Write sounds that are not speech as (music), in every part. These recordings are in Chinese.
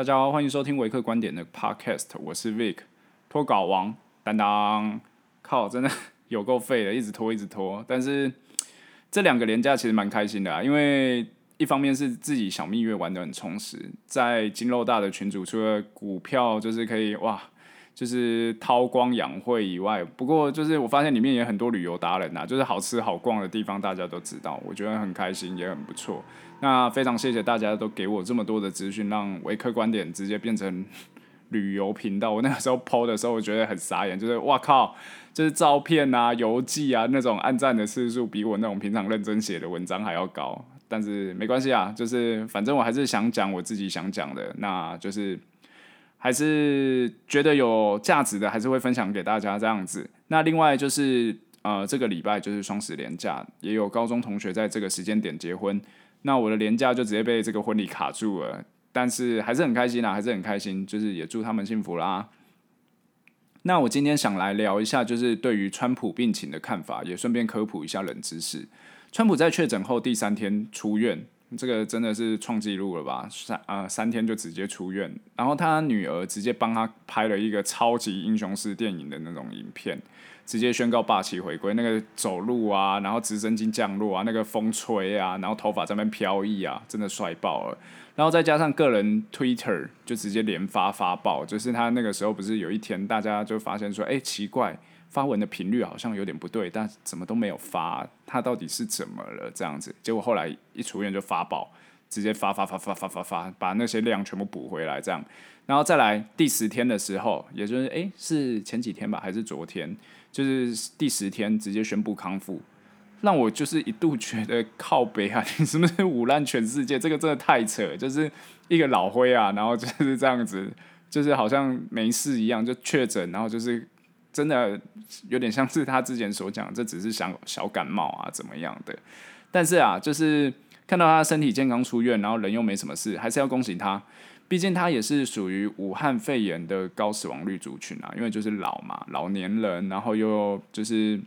大家好，欢迎收听维克观点的 Podcast，我是 Vic，拖稿王当当。靠，真的 (laughs) 有够废的，一直拖一直拖。但是这两个连假其实蛮开心的啊，因为一方面是自己小蜜月玩得很充实，在金肉大的群组，除了股票就是可以哇，就是韬光养晦以外，不过就是我发现里面也很多旅游达人呐，就是好吃好逛的地方，大家都知道，我觉得很开心，也很不错。那非常谢谢大家都给我这么多的资讯，让维克观点直接变成旅游频道。我那个时候 PO 的时候，我觉得很傻眼，就是哇靠，就是照片啊、游记啊那种按赞的次数，比我那种平常认真写的文章还要高。但是没关系啊，就是反正我还是想讲我自己想讲的，那就是还是觉得有价值的，还是会分享给大家这样子。那另外就是呃，这个礼拜就是双十连假，也有高中同学在这个时间点结婚。那我的连假就直接被这个婚礼卡住了，但是还是很开心啦，还是很开心，就是也祝他们幸福啦。那我今天想来聊一下，就是对于川普病情的看法，也顺便科普一下冷知识。川普在确诊后第三天出院，这个真的是创纪录了吧？三啊、三天就直接出院，然后他女儿直接帮他拍了一个超级英雄式电影的那种影片。直接宣告霸气回归，那个走路啊，然后直升机降落啊，那个风吹啊，然后头发在那边飘逸啊，真的帅爆了。然后再加上个人 Twitter 就直接连发发爆，就是他那个时候不是有一天大家就发现说，哎，奇怪，发文的频率好像有点不对，但怎么都没有发，他到底是怎么了这样子？结果后来一出院就发爆，直接发发发发发发发，把那些量全部补回来这样。然后再来第十天的时候，也就是哎，是前几天吧，还是昨天？就是第十天直接宣布康复，让我就是一度觉得靠北啊，你是不是唬烂全世界？这个真的太扯，就是一个老灰啊，然后就是这样子，就是好像没事一样就确诊，然后就是真的有点像是他之前所讲，这只是小小感冒啊，怎么样的？但是啊，就是看到他身体健康出院，然后人又没什么事，还是要恭喜他。毕竟他也是属于武汉肺炎的高死亡率族群啊，因为就是老嘛，老年人，然后又就是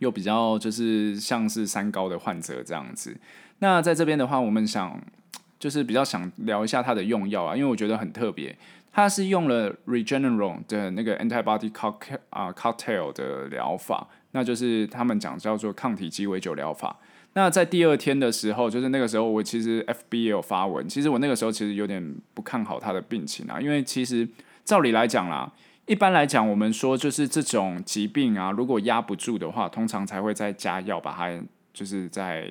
又比较就是像是三高的患者这样子。那在这边的话，我们想就是比较想聊一下他的用药啊，因为我觉得很特别，他是用了 Regeneron 的那个 antibody cocktail 啊 cocktail 的疗法，那就是他们讲叫做抗体鸡尾酒疗法。那在第二天的时候，就是那个时候，我其实 FB 也有发文。其实我那个时候其实有点不看好他的病情啊，因为其实照理来讲啦，一般来讲，我们说就是这种疾病啊，如果压不住的话，通常才会再加药，把它就是在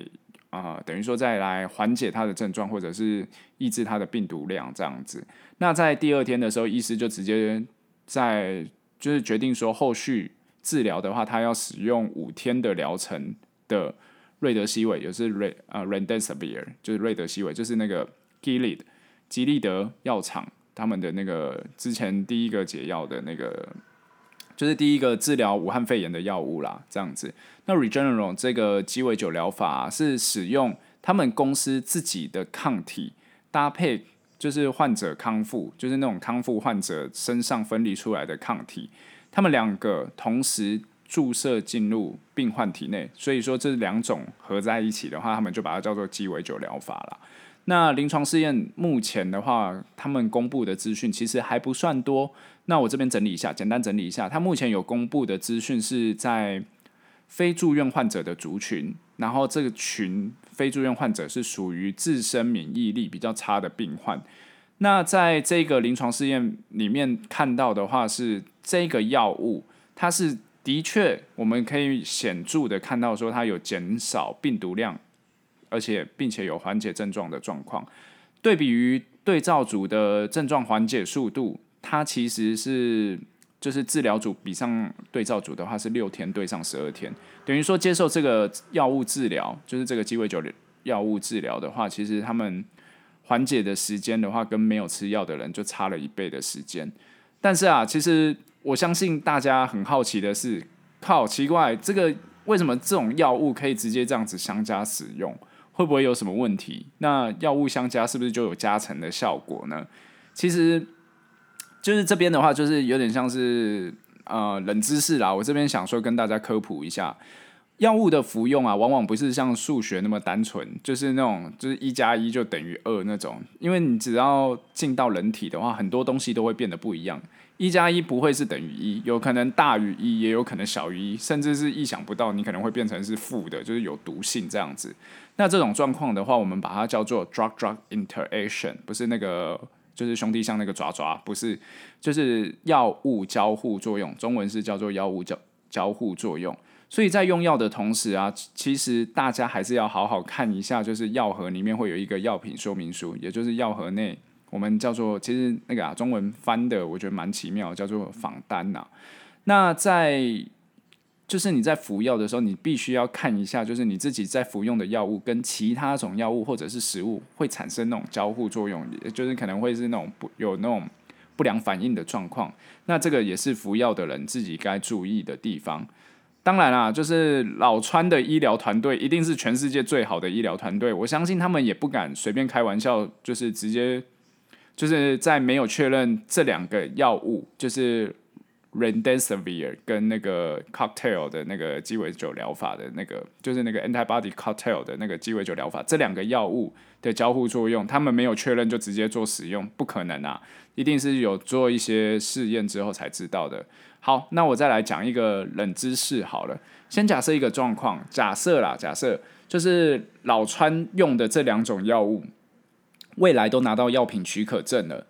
啊、呃，等于说再来缓解他的症状，或者是抑制他的病毒量这样子。那在第二天的时候，医师就直接在就是决定说，后续治疗的话，他要使用五天的疗程的。瑞德西韦也是瑞啊 Remdesivir 就是瑞德西韦，就是那个 Gilead 吉利德药厂他们的那个之前第一个解药的那个，就是第一个治疗武汉肺炎的药物啦，这样子。那 Regeneron 这个鸡尾酒疗法，是使用他们公司自己的抗体搭配，就是患者康复，就是那种康复患者身上分离出来的抗体，他们两个同时。注射进入病患体内，所以说这两种合在一起的话，他们就把它叫做鸡尾酒疗法了。那临床试验目前的话，他们公布的资讯其实还不算多。那我这边整理一下，简单整理一下，他目前有公布的资讯是在非住院患者的族群，然后这个群非住院患者是属于自身免疫力比较差的病患。那在这个临床试验里面看到的话，是这个药物它是。的确，我们可以显著的看到说它有减少病毒量，而且并且有缓解症状的状况。对比于对照组的症状缓解速度，它其实是就是治疗组比上对照组的话是六天对上十二天，等于说接受这个药物治疗，就是这个鸡尾酒药物治疗的话，其实他们缓解的时间的话，跟没有吃药的人就差了一倍的时间。但是啊，其实。我相信大家很好奇的是，靠，奇怪，这个为什么这种药物可以直接这样子相加使用？会不会有什么问题？那药物相加是不是就有加成的效果呢？其实，就是这边的话，就是有点像是呃冷知识啦。我这边想说跟大家科普一下，药物的服用啊，往往不是像数学那么单纯，就是那种就是一加一就等于二那种。因为你只要进到人体的话，很多东西都会变得不一样。一加一不会是等于一，有可能大于一，也有可能小于一，甚至是意想不到，你可能会变成是负的，就是有毒性这样子。那这种状况的话，我们把它叫做 drug-drug interaction，不是那个就是兄弟像那个爪爪，不是，就是药物交互作用，中文是叫做药物交交互作用。所以在用药的同时啊，其实大家还是要好好看一下，就是药盒里面会有一个药品说明书，也就是药盒内我们叫做其实那个啊中文翻的我觉得蛮奇妙，叫做仿单呐。那在就是你在服药的时候，你必须要看一下，就是你自己在服用的药物跟其他种药物或者是食物会产生那种交互作用，也就是可能会是那种不有那种不良反应的状况。那这个也是服药的人自己该注意的地方。当然啦，就是老川的医疗团队一定是全世界最好的医疗团队，我相信他们也不敢随便开玩笑，就是直接就是在没有确认这两个药物，就是。Remdesivir 跟那个 cocktail 的那个鸡尾酒疗法的那个，就是那个 antibody cocktail 的那个鸡尾酒疗法，这两个药物的交互作用，他们没有确认就直接做使用，不可能啊，一定是有做一些试验之后才知道的。好，那我再来讲一个冷知识好了，先假设一个状况，假设啦，假设就是老川用的这两种药物，未来都拿到药品许可证了，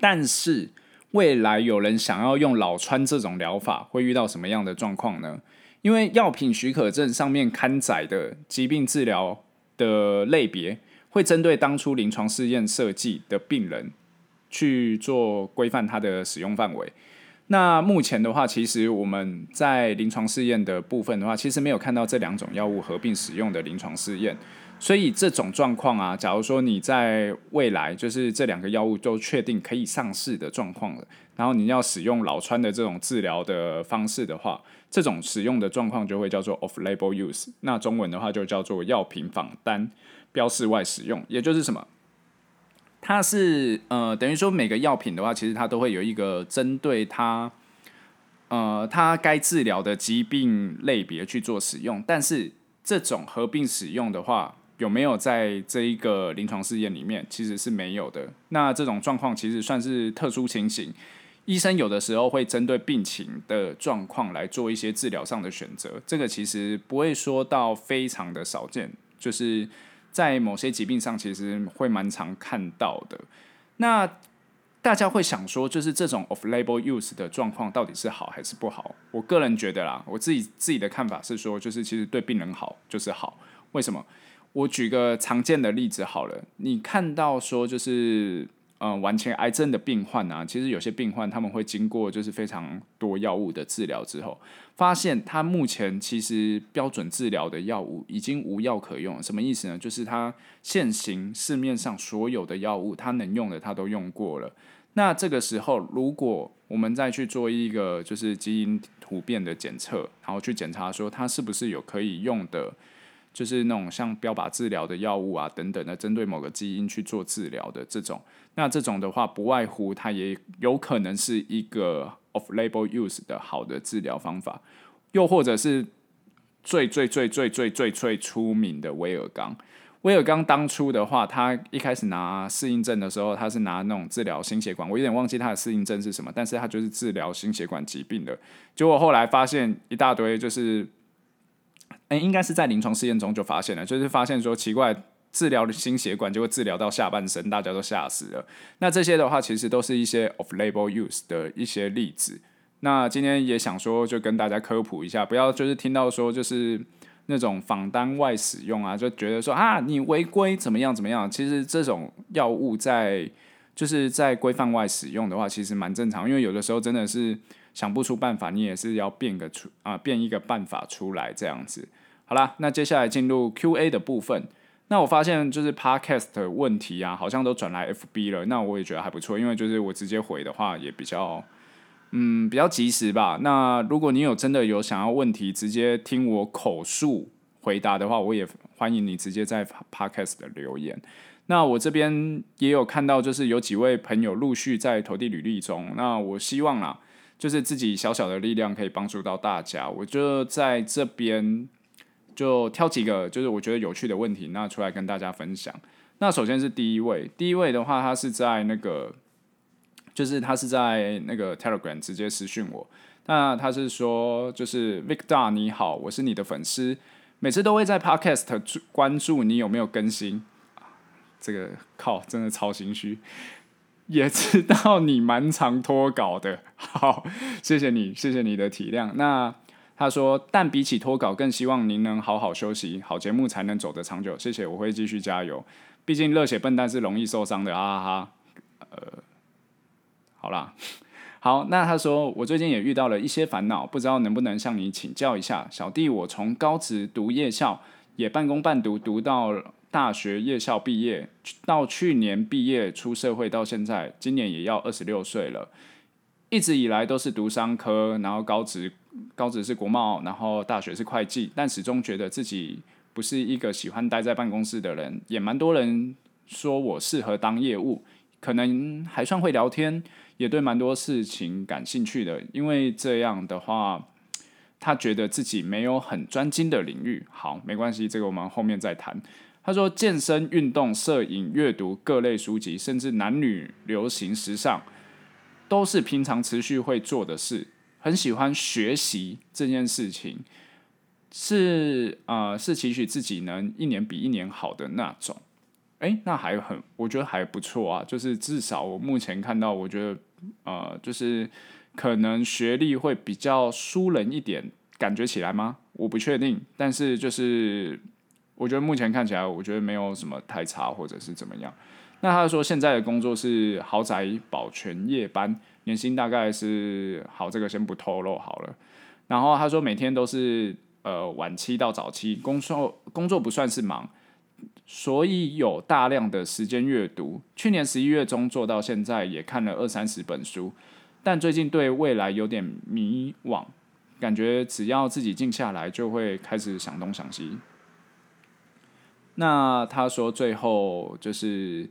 但是。未来有人想要用老川这种疗法，会遇到什么样的状况呢？因为药品许可证上面刊载的疾病治疗的类别，会针对当初临床试验设计的病人去做规范它的使用范围。那目前的话，其实我们在临床试验的部分的话，其实没有看到这两种药物合并使用的临床试验。所以这种状况啊，假如说你在未来就是这两个药物都确定可以上市的状况了，然后你要使用老川的这种治疗的方式的话，这种使用的状况就会叫做 off-label use，那中文的话就叫做药品仿单标示外使用，也就是什么？它是呃等于说每个药品的话，其实它都会有一个针对它呃它该治疗的疾病类别去做使用，但是这种合并使用的话。有没有在这一个临床试验里面，其实是没有的。那这种状况其实算是特殊情形，医生有的时候会针对病情的状况来做一些治疗上的选择。这个其实不会说到非常的少见，就是在某些疾病上其实会蛮常看到的。那大家会想说，就是这种 off-label use 的状况到底是好还是不好？我个人觉得啦，我自己自己的看法是说，就是其实对病人好就是好。为什么？我举个常见的例子好了，你看到说就是，嗯，晚期癌症的病患啊，其实有些病患他们会经过就是非常多药物的治疗之后，发现他目前其实标准治疗的药物已经无药可用。什么意思呢？就是他现行市面上所有的药物，他能用的他都用过了。那这个时候，如果我们再去做一个就是基因突变的检测，然后去检查说他是不是有可以用的。就是那种像标靶治疗的药物啊，等等的，针对某个基因去做治疗的这种，那这种的话，不外乎它也有可能是一个 off-label use 的好的治疗方法，又或者是最最最最最最最出名的威尔刚。威尔刚当初的话，他一开始拿适应症的时候，他是拿那种治疗心血管，我有点忘记他的适应症是什么，但是他就是治疗心血管疾病的。结果后来发现一大堆就是。哎，应该是在临床试验中就发现了，就是发现说奇怪，治疗的心血管就会治疗到下半身，大家都吓死了。那这些的话，其实都是一些 off-label use 的一些例子。那今天也想说，就跟大家科普一下，不要就是听到说就是那种仿单外使用啊，就觉得说啊你违规怎么样怎么样。其实这种药物在就是在规范外使用的话，其实蛮正常，因为有的时候真的是。想不出办法，你也是要变个出啊，变一个办法出来这样子。好啦，那接下来进入 Q&A 的部分。那我发现就是 Podcast 的问题啊，好像都转来 FB 了。那我也觉得还不错，因为就是我直接回的话也比较，嗯，比较及时吧。那如果你有真的有想要问题，直接听我口述回答的话，我也欢迎你直接在 Podcast 的留言。那我这边也有看到，就是有几位朋友陆续在投递履历中。那我希望啦。就是自己小小的力量可以帮助到大家。我就在这边就挑几个就是我觉得有趣的问题，那出来跟大家分享。那首先是第一位，第一位的话，他是在那个，就是他是在那个 Telegram 直接私讯我。那他是说，就是 Victor 你好，我是你的粉丝，每次都会在 Podcast 关注你有没有更新。这个靠，真的超心虚。也知道你蛮常拖稿的，(laughs) 好，谢谢你，谢谢你的体谅。那他说，但比起拖稿，更希望您能好好休息，好节目才能走得长久。谢谢，我会继续加油。毕竟热血笨蛋是容易受伤的，哈哈哈。呃，好啦，好，那他说我最近也遇到了一些烦恼，不知道能不能向你请教一下。小弟我从高职读夜校，也半工半读，读到大学夜校毕业，到去年毕业出社会到现在，今年也要二十六岁了。一直以来都是读商科，然后高职高职是国贸，然后大学是会计，但始终觉得自己。不是一个喜欢待在办公室的人，也蛮多人说我适合当业务，可能还算会聊天，也对蛮多事情感兴趣的。因为这样的话，他觉得自己没有很专精的领域。好，没关系，这个我们后面再谈。他说，健身、运动、摄影、阅读各类书籍，甚至男女流行时尚，都是平常持续会做的事。很喜欢学习这件事情。是啊、是期许自己能一年比一年好的那种。诶，那还很，我觉得还不错啊。就是至少我目前看到，我觉得呃，就是可能学历会比较输人一点，感觉起来吗？我不确定。但是就是我觉得目前看起来，我觉得没有什么太差，或者是怎么样。那他说现在的工作是豪宅保全夜班，年薪大概是好，这个先不透露好了。然后他说每天都是。呃，晚期到早期，工作工作不算是忙，所以有大量的时间阅读。去年十一月中做到现在，也看了二三十本书，但最近对未来有点迷惘，感觉只要自己静下来，就会开始想东想西。那他说最后就是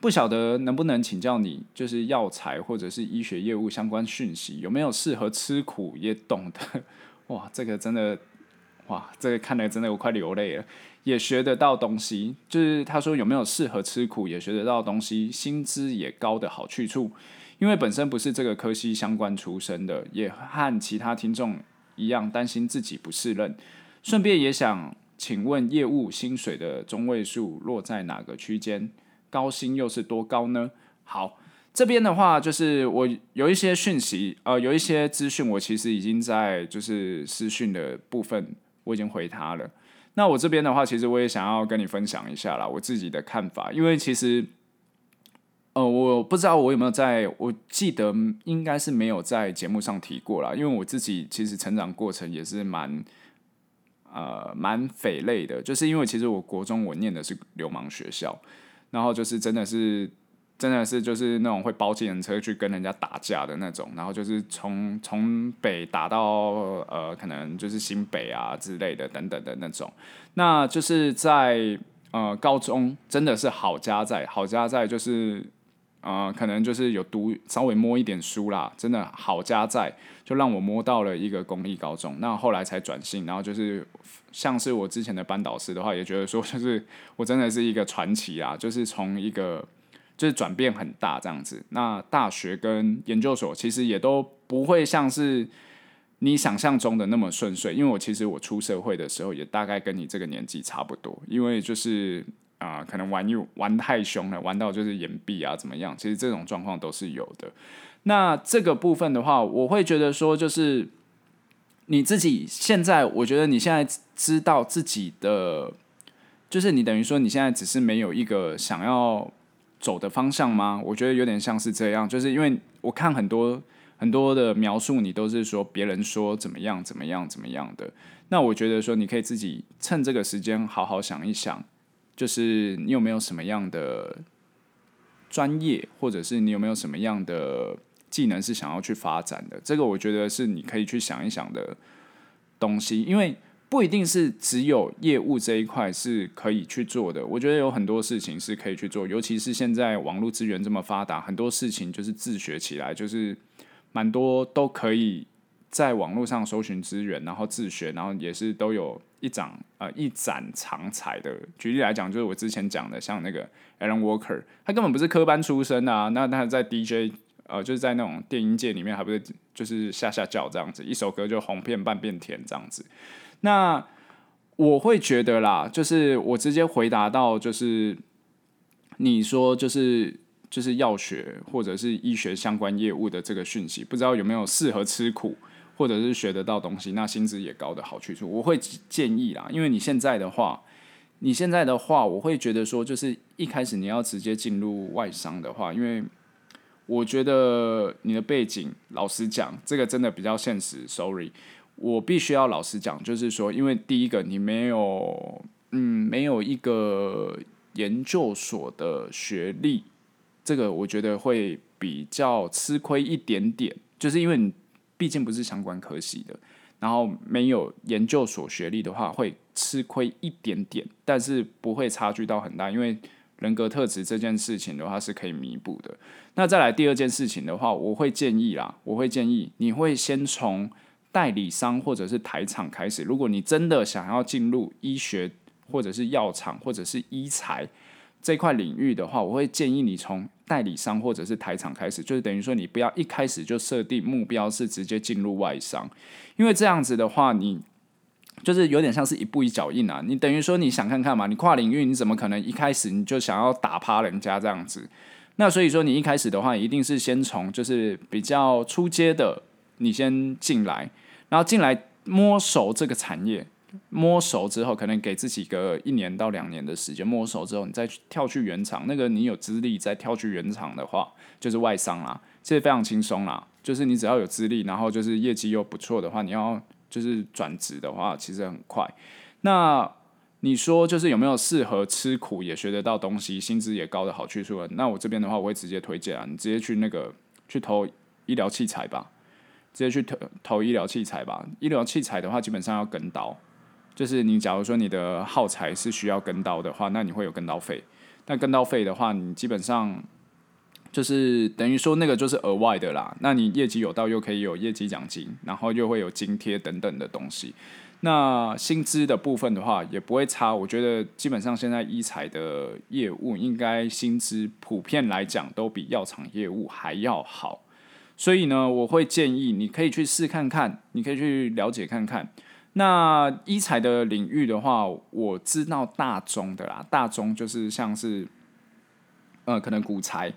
不晓得能不能请教你，就是药材或者是医学业务相关讯息，有没有适合吃苦也懂得？(laughs) 哇，这个真的。哇，这个看来真的我快流泪了，也学得到东西。就是他说有没有适合吃苦也学得到东西，薪资也高的好去处。因为本身不是这个科系相关出身的，也和其他听众一样担心自己不适任。顺便也想请问，业务薪水的中位数落在哪个区间？高薪又是多高呢？好。这边的话，就是我有一些讯息，呃，有一些资讯，我其实已经在就是私讯的部分。我已经回他了。那我这边的话，其实我也想要跟你分享一下啦，我自己的看法。因为其实，呃，我不知道我有没有在，我记得应该是没有在节目上提过啦。因为我自己其实成长过程也是蛮，呃，蛮匪类的。就是因为其实我国中我念的是流氓学校，然后就是真的是。真的是就是那种会包计程车去跟人家打架的那种，然后就是从从北打到呃，可能就是新北啊之类的等等的那种。那就是在呃高中真的是好家在，好家在就是呃可能就是有读稍微摸一点书啦，真的好家在就让我摸到了一个公立高中。那后来才转性，然后就是像是我之前的班导师的话，也觉得说就是 (laughs) 我真的是一个传奇啊，就是从一个。就是转变很大这样子，那大学跟研究所其实也都不会像是你想象中的那么顺遂，因为我其实我出社会的时候也大概跟你这个年纪差不多，因为就是啊、可能玩又玩太凶了，玩到就是岩壁啊怎么样，其实这种状况都是有的。那这个部分的话，我会觉得说，就是你自己现在，我觉得你现在知道自己的，就是你等于说你现在只是没有一个想要。走的方向吗？我觉得有点像是这样，就是因为我看很多很多的描述，你都是说别人说怎么样怎么样怎么样的。那我觉得说你可以自己趁这个时间好好想一想，就是你有没有什么样的专业，或者是你有没有什么样的技能是想要去发展的。这个我觉得是你可以去想一想的东西，因为。不一定是只有业务这一块是可以去做的，我觉得有很多事情是可以去做，尤其是现在网络资源这么发达，很多事情就是自学起来就是蛮多都可以在网络上搜寻资源，然后自学，然后也是都有一掌呃一展长才的。举例来讲，就是我之前讲的，像那个 Alan Walker，他根本不是科班出身啊，那他在 DJ 呃就是在那种电音界里面，还不是就是下下叫这样子，一首歌就红遍半边天这样子。那我会觉得啦，就是我直接回答到，就是你说就是。就是药学或者是医学相关业务的这个讯息，不知道有没有适合吃苦或者是学得到东西，那薪资也高的好去处，我会建议啦。因为你现在的话，你现在的话，我会觉得说，就是一开始你要直接进入外商的话，因为我觉得你的背景，老实讲，这个真的比较现实。Sorry，我必须要老实讲，就是说，因为第一个你没有，嗯，没有一个研究所的学历。这个我觉得会比较吃亏一点点，就是因为你毕竟不是相关科系的，然后没有研究所学历的话，会吃亏一点点，但是不会差距到很大，因为人格特质这件事情的话是可以弥补的。那再来第二件事情的话，我会建议啦，我会建议你会先从代理商或者是台厂开始，如果你真的想要进入医学或者是药厂或者是医材。这块领域的话，我会建议你从代理商或者是台厂开始，就是等于说你不要一开始就设定目标是直接进入外商，因为这样子的话，你就是有点像是一步一脚印啊。你等于说你想看看嘛，你跨领域你怎么可能一开始你就想要打趴人家这样子？那所以说你一开始的话，一定是先从就是比较初阶的，你先进来，然后进来摸熟这个产业。摸熟之后，可能给自己个一年到两年的时间摸熟之后，你再去跳去原厂。那个你有资历再跳去原厂的话，就是外商啦，这非常轻松啦。就是你只要有资历，然后就是业绩又不错的话，你要就是转职的话，其实很快。那你说就是有没有适合吃苦也学得到东西，薪资也高的好去处？那我这边的话，我会直接推荐啊，你直接去那个去投医疗器材吧，直接去投投医疗器材吧。医疗器材的话，基本上要跟刀。就是你，假如说你的耗材是需要跟刀的话，那你会有跟刀费。但跟刀费的话，你基本上就是等于说那个就是额外的啦。那你业绩有到，又可以有业绩奖金，然后又会有津贴等等的东西。那薪资的部分的话，也不会差。我觉得基本上现在医材的业务应该薪资普遍来讲都比药厂业务还要好。所以呢，我会建议你可以去试看看，你可以去了解看看。那医材的领域的话，我知道大宗的啦，大宗就是像是，呃，可能股材，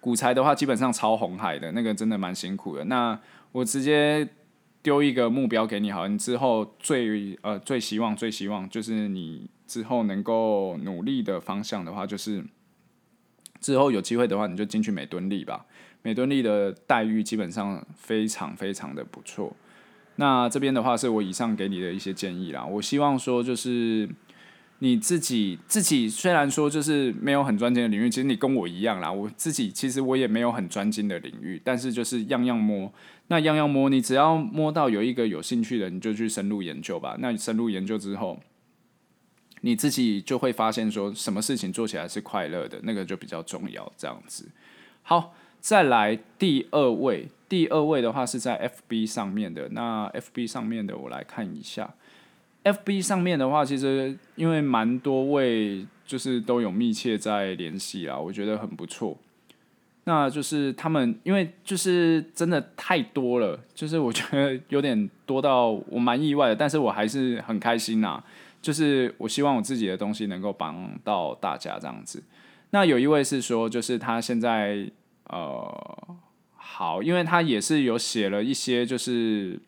股材的话基本上超红海的那个真的蛮辛苦的。那我直接丢一个目标给你，好，你之后最呃最希望最希望就是你之后能够努力的方向的话，就是之后有机会的话，你就进去美敦力吧。美敦力的待遇基本上非常非常的不错。那这边的话是我以上给你的一些建议啦。我希望说就是你自己自己虽然说就是没有很专精的领域，其实你跟我一样啦。我自己其实我也没有很专精的领域，但是就是样样摸。那样样摸，你只要摸到有一个有兴趣的，你就去深入研究吧。那你深入研究之后，你自己就会发现说什么事情做起来是快乐的，那个就比较重要。这样子，好。再来第二位，第二位的话是在 FB 上面的。那 FB 上面的我来看一下，FB 上面的话，其实因为蛮多位就是都有密切在联系啊，我觉得很不错。那就是他们，因为就是真的太多了，就是我觉得有点多到我蛮意外的，但是我还是很开心呐。就是我希望我自己的东西能够帮到大家这样子。那有一位是说，就是他现在。呃，好，因为他也是有写了一些，就是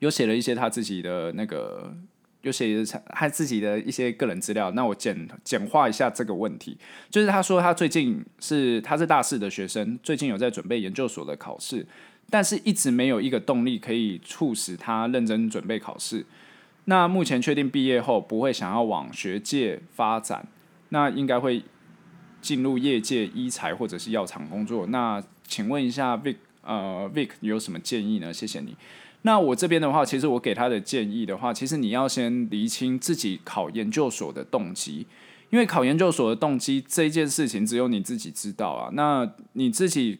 有写了一些他自己的那个，有写他自己的一些个人资料。那我简简化一下这个问题，就是他说他最近是他是大四的学生，最近有在准备研究所的考试，但是一直没有一个动力可以促使他认真准备考试。那目前确定毕业后不会想要往学界发展，那应该会。进入业界医材或者是药厂工作，那请问一下 Vic，呃，Vic 你有什么建议呢？谢谢你。那我这边的话，其实我给他的建议的话，其实你要先厘清自己考研究所的动机，因为考研究所的动机这件事情只有你自己知道啊。那你自己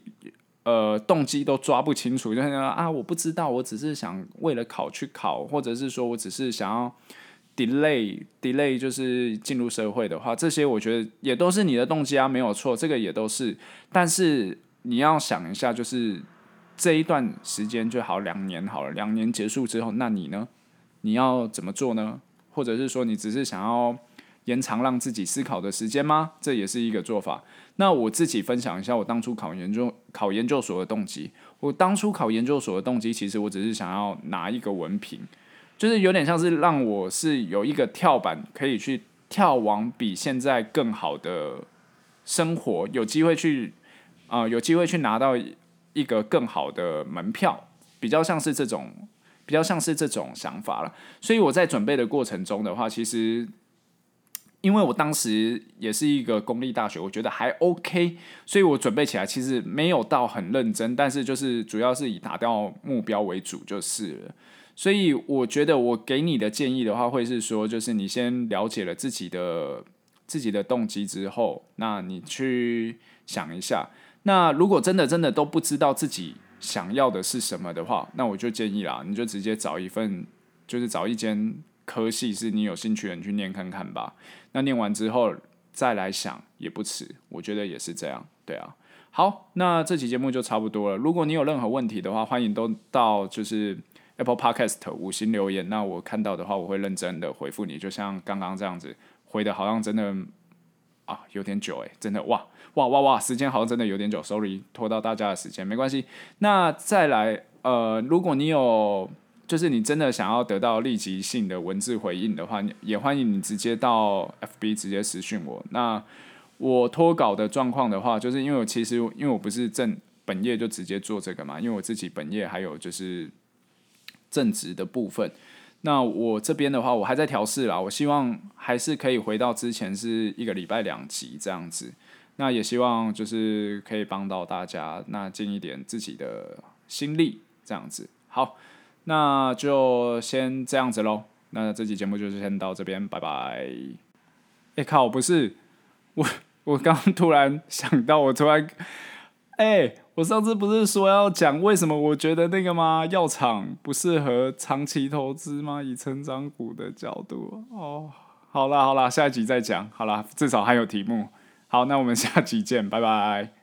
呃动机都抓不清楚，就是啊，我不知道，我只是想为了考去考，或者是说我只是想要 delay delay，就是进入社会的话，这些我觉得也都是你的动机啊，没有错，这个也都是。但是你要想一下，就是这一段时间就好两年好了，两年结束之后，那你呢？你要怎么做呢？或者是说你只是想要延长让自己思考的时间吗？这也是一个做法。那我自己分享一下我当初考研究考研究所的动机。我当初考研究所的动机，其实我只是想要拿一个文凭，就是有点像是让我是有一个跳板，可以去跳往比现在更好的生活，有机会去啊、有机会去拿到一个更好的门票，比较像是这种，比较像是这种想法了。所以我在准备的过程中的话，其实。因为我当时也是一个公立大学，我觉得还 OK，所以我准备起来其实没有到很认真，但是就是主要是以达到目标为主就是了。所以我觉得我给你的建议的话，会是说，就是你先了解了自己的自己的动机之后，那你去想一下，那如果真的真的都不知道自己想要的是什么的话，那我就建议啦，你就直接找一份，就是找一间。科系是你有兴趣的，你去念看看吧。那念完之后再来想也不迟，我觉得也是这样。对啊，好，那这期节目就差不多了。如果你有任何问题的话，欢迎都到就是 Apple Podcast 五星留言。那我看到的话，我会认真的回复你，就像刚刚这样子回的，好像真的啊有点久诶，真的哇哇哇哇，时间好像真的有点久，sorry 拖到大家的时间，没关系。那再来呃，如果你有。就是你真的想要得到立即性的文字回应的话，也欢迎你直接到 FB 直接私讯我。那我脱稿的状况的话，就是因为我其实因为我不是正本业就直接做这个嘛，因为我自己本业还有就是正职的部分。那我这边的话，我还在调试啦。我希望还是可以回到之前是一个礼拜两集这样子。那也希望就是可以帮到大家，那尽一点自己的心力这样子。好。那就先这样子喽。那这期节目就是先到这边，拜拜。哎、靠，不是我，我刚突然想到，我突然，哎、我上次不是说要讲为什么我觉得那个吗？药厂不适合长期投资吗？以成长股的角度。哦，好啦好啦，下一集再讲。好啦，至少还有题目。好，那我们下集见，拜拜。